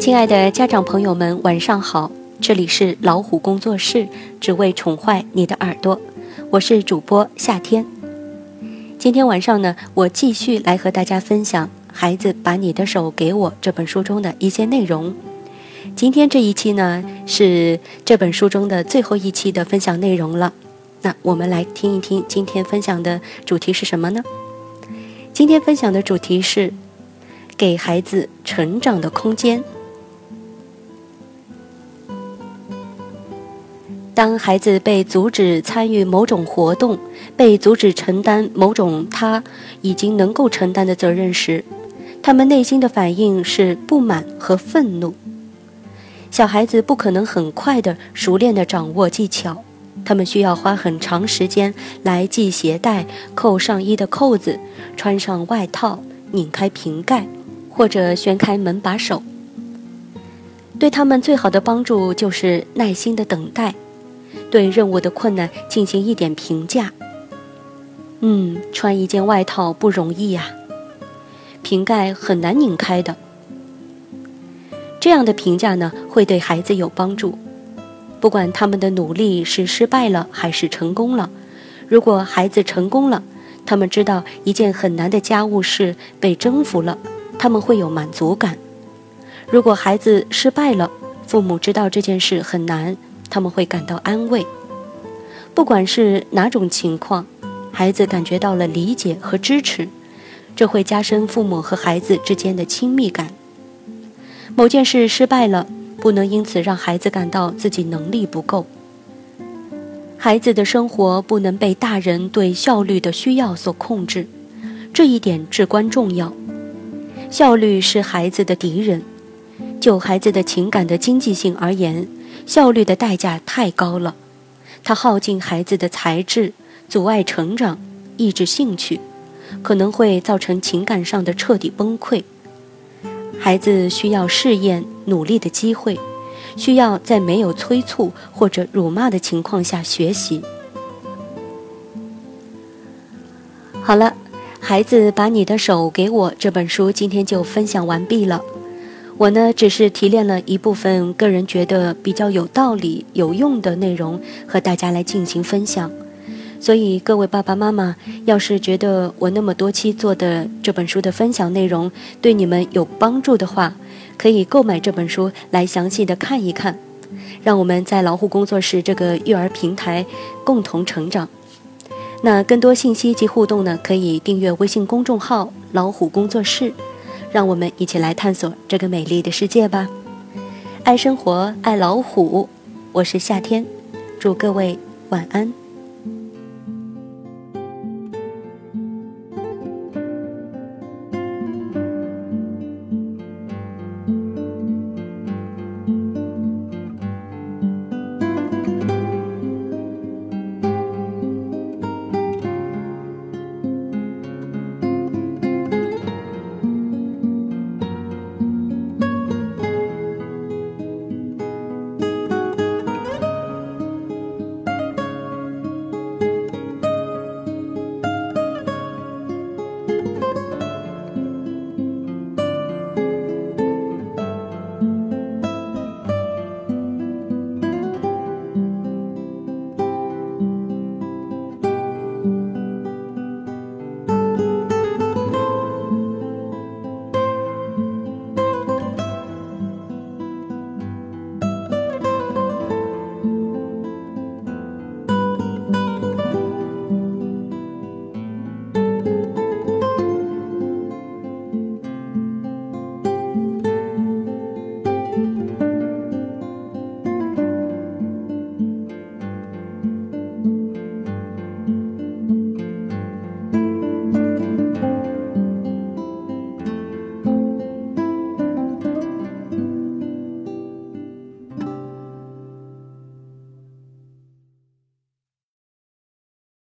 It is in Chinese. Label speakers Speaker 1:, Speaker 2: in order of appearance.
Speaker 1: 亲爱的家长朋友们，晚上好！这里是老虎工作室，只为宠坏你的耳朵。我是主播夏天。今天晚上呢，我继续来和大家分享《孩子把你的手给我》这本书中的一些内容。今天这一期呢，是这本书中的最后一期的分享内容了。那我们来听一听今天分享的主题是什么呢？今天分享的主题是给孩子成长的空间。当孩子被阻止参与某种活动，被阻止承担某种他已经能够承担的责任时，他们内心的反应是不满和愤怒。小孩子不可能很快的、熟练的掌握技巧，他们需要花很长时间来系鞋带、扣上衣的扣子、穿上外套、拧开瓶盖，或者旋开门把手。对他们最好的帮助就是耐心的等待。对任务的困难进行一点评价。嗯，穿一件外套不容易呀，瓶盖很难拧开的。这样的评价呢，会对孩子有帮助。不管他们的努力是失败了还是成功了，如果孩子成功了，他们知道一件很难的家务事被征服了，他们会有满足感。如果孩子失败了，父母知道这件事很难。他们会感到安慰，不管是哪种情况，孩子感觉到了理解和支持，这会加深父母和孩子之间的亲密感。某件事失败了，不能因此让孩子感到自己能力不够。孩子的生活不能被大人对效率的需要所控制，这一点至关重要。效率是孩子的敌人。就孩子的情感的经济性而言。效率的代价太高了，它耗尽孩子的才智，阻碍成长，抑制兴趣，可能会造成情感上的彻底崩溃。孩子需要试验努力的机会，需要在没有催促或者辱骂的情况下学习。好了，孩子把你的手给我这本书今天就分享完毕了。我呢，只是提炼了一部分个人觉得比较有道理、有用的内容，和大家来进行分享。所以，各位爸爸妈妈，要是觉得我那么多期做的这本书的分享内容对你们有帮助的话，可以购买这本书来详细的看一看。让我们在老虎工作室这个育儿平台共同成长。那更多信息及互动呢，可以订阅微信公众号“老虎工作室”。让我们一起来探索这个美丽的世界吧！爱生活，爱老虎，我是夏天，祝各位晚安。